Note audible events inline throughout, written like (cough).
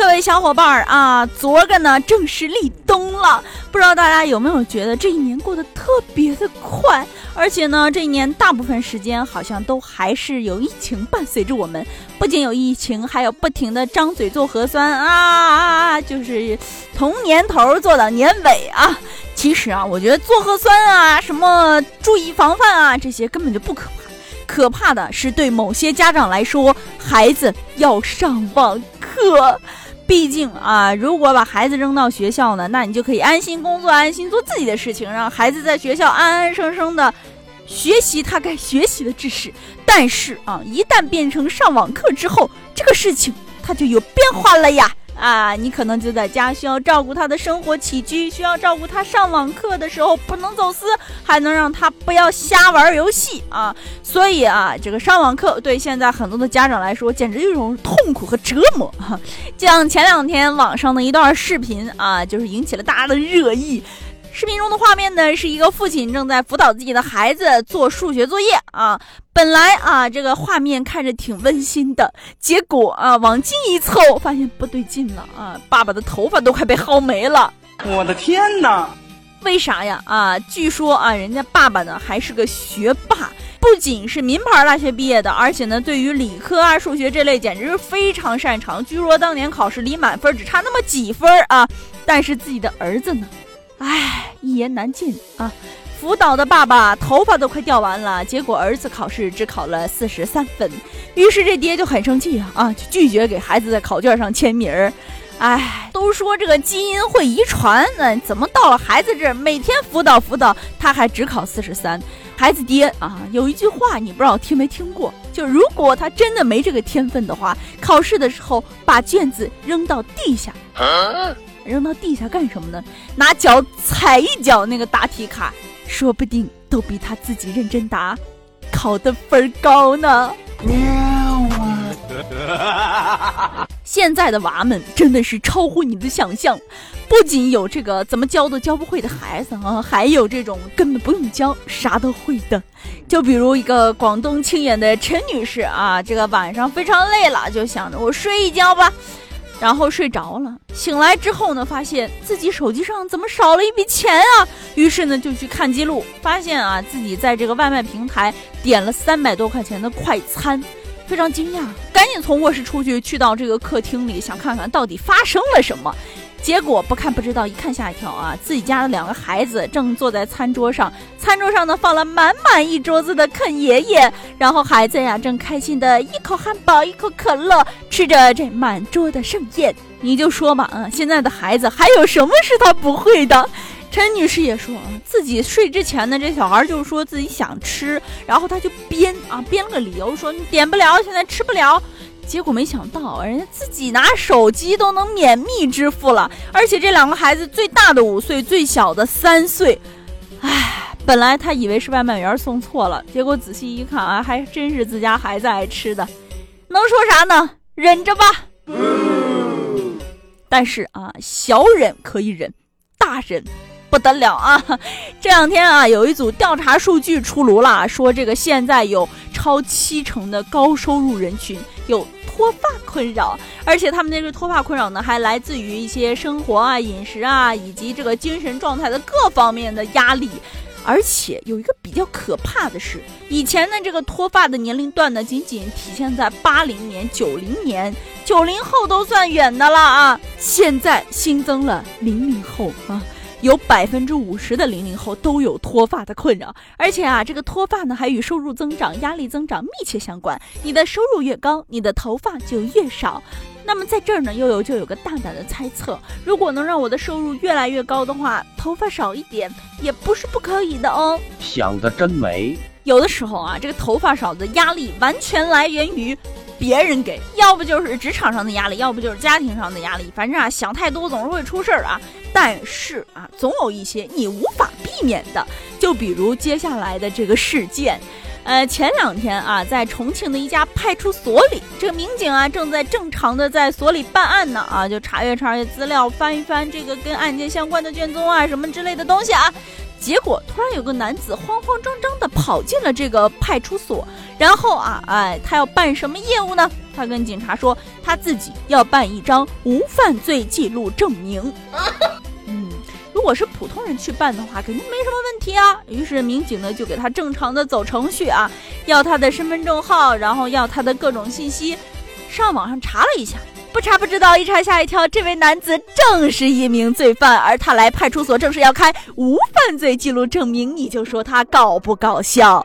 各位小伙伴儿啊，昨儿个呢正式立冬了，不知道大家有没有觉得这一年过得特别的快？而且呢，这一年大部分时间好像都还是有疫情伴随着我们，不仅有疫情，还有不停的张嘴做核酸啊啊啊！就是从年头做到年尾啊。其实啊，我觉得做核酸啊，什么注意防范啊，这些根本就不可怕，可怕的是对某些家长来说，孩子要上网课。毕竟啊，如果把孩子扔到学校呢，那你就可以安心工作，安心做自己的事情，让孩子在学校安安生生的学习他该学习的知识。但是啊，一旦变成上网课之后，这个事情它就有变化了呀。啊，你可能就在家需要照顾他的生活起居，需要照顾他上网课的时候不能走私，还能让他不要瞎玩游戏啊。所以啊，这个上网课对现在很多的家长来说，简直就是一种痛苦和折磨。哈 (laughs) 像前两天网上的一段视频啊，就是引起了大家的热议。视频中的画面呢，是一个父亲正在辅导自己的孩子做数学作业啊。本来啊，这个画面看着挺温馨的，结果啊，往近一凑，发现不对劲了啊！爸爸的头发都快被薅没了。我的天哪！为啥呀？啊，据说啊，人家爸爸呢还是个学霸，不仅是名牌大学毕业的，而且呢，对于理科啊、数学这类简直是非常擅长。据说当年考试离满分只差那么几分啊，但是自己的儿子呢？唉，一言难尽啊！辅导的爸爸头发都快掉完了，结果儿子考试只考了四十三分，于是这爹就很生气啊啊，就拒绝给孩子在考卷上签名儿。唉，都说这个基因会遗传，那怎么到了孩子这儿，每天辅导辅导，他还只考四十三？孩子爹啊，有一句话你不知道听没听过？就如果他真的没这个天分的话，考试的时候把卷子扔到地下。扔到地下干什么呢？拿脚踩一脚那个答题卡，说不定都比他自己认真答，考的分高呢。现在的娃们真的是超乎你的想象，不仅有这个怎么教都教不会的孩子啊，还有这种根本不用教啥都会的。就比如一个广东清远的陈女士啊，这个晚上非常累了，就想着我睡一觉吧。然后睡着了，醒来之后呢，发现自己手机上怎么少了一笔钱啊？于是呢，就去看记录，发现啊，自己在这个外卖平台点了三百多块钱的快餐，非常惊讶，赶紧从卧室出去，去到这个客厅里，想看看到底发生了什么。结果不看不知道，一看吓一跳啊！自己家的两个孩子正坐在餐桌上，餐桌上呢放了满满一桌子的啃爷爷，然后孩子呀正开心的一口汉堡一口可乐，吃着这满桌的盛宴。你就说吧，嗯，现在的孩子还有什么是他不会的？陈女士也说啊，自己睡之前呢，这小孩就说自己想吃，然后他就编啊编了个理由说你点不了，现在吃不了。结果没想到，人家自己拿手机都能免密支付了，而且这两个孩子最大的五岁，最小的三岁。唉，本来他以为是外卖员送错了，结果仔细一看啊，还真是自家孩子爱吃的。能说啥呢？忍着吧。但是啊，小忍可以忍，大忍不得了啊！这两天啊，有一组调查数据出炉了，说这个现在有超七成的高收入人群有。脱发困扰，而且他们这个脱发困扰呢，还来自于一些生活啊、饮食啊，以及这个精神状态的各方面的压力。而且有一个比较可怕的是，以前呢这个脱发的年龄段呢，仅仅体现在八零年、九零年，九零后都算远的了啊，现在新增了零零后啊。(laughs) 有百分之五十的零零后都有脱发的困扰，而且啊，这个脱发呢还与收入增长、压力增长密切相关。你的收入越高，你的头发就越少。那么在这儿呢，悠悠就有个大胆的猜测：如果能让我的收入越来越高的话，头发少一点也不是不可以的哦。想的真美。有的时候啊，这个头发少的压力完全来源于。别人给，要不就是职场上的压力，要不就是家庭上的压力。反正啊，想太多总是会出事儿啊。但是啊，总有一些你无法避免的，就比如接下来的这个事件。呃，前两天啊，在重庆的一家派出所里，这个民警啊正在正常的在所里办案呢啊，就查阅查阅资料，翻一翻这个跟案件相关的卷宗啊什么之类的东西啊。结果突然有个男子慌慌张张的跑进了这个派出所，然后啊，哎，他要办什么业务呢？他跟警察说他自己要办一张无犯罪记录证明。(laughs) 嗯。如果是普通人去办的话，肯定没什么问题啊。于是民警呢就给他正常的走程序啊，要他的身份证号，然后要他的各种信息。上网上查了一下，不查不知道，一查吓一跳，这位男子正是一名罪犯，而他来派出所正是要开无犯罪记录证明。你就说他搞不搞笑？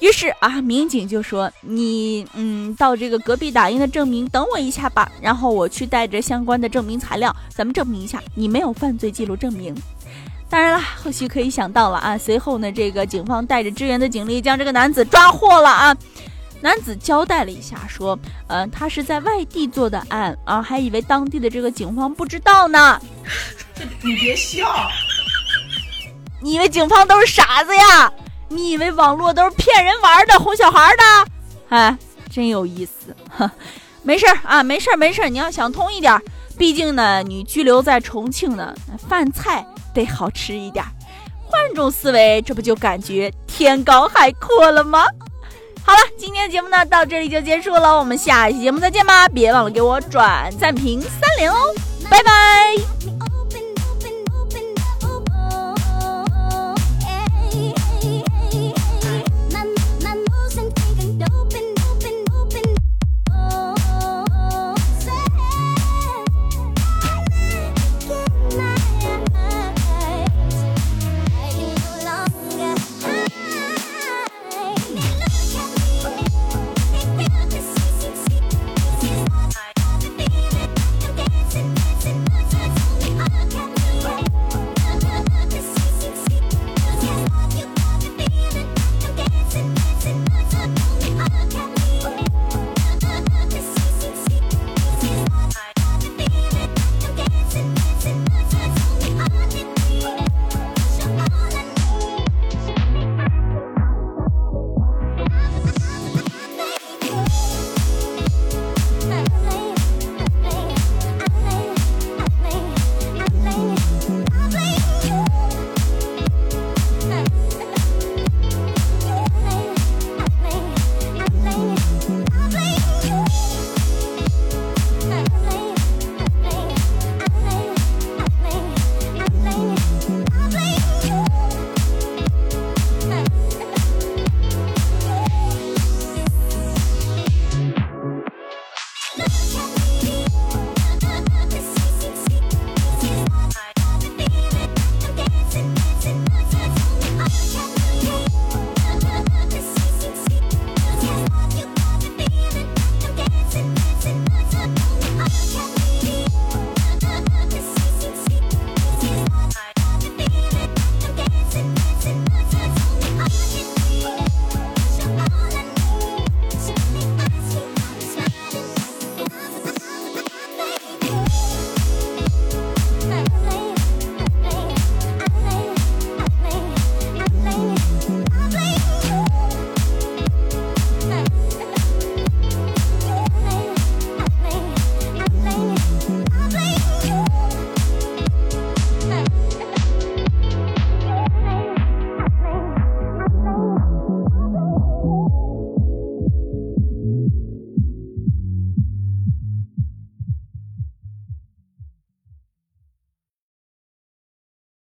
于是啊，民警就说：“你嗯，到这个隔壁打印的证明，等我一下吧。然后我去带着相关的证明材料，咱们证明一下你没有犯罪记录证明。当然了，后续可以想到了啊。随后呢，这个警方带着支援的警力将这个男子抓获了啊。男子交代了一下，说：嗯，他是在外地做的案啊，还以为当地的这个警方不知道呢。你别笑，你以为警方都是傻子呀？”你以为网络都是骗人玩的、哄小孩的？哎，真有意思。(laughs) 没事儿啊，没事儿，没事儿。你要想通一点，毕竟呢，你拘留在重庆呢，饭菜得好吃一点。换种思维，这不就感觉天高海阔了吗？好了，今天的节目呢，到这里就结束了。我们下期节目再见吧！别忘了给我转赞、评三连哦，拜拜。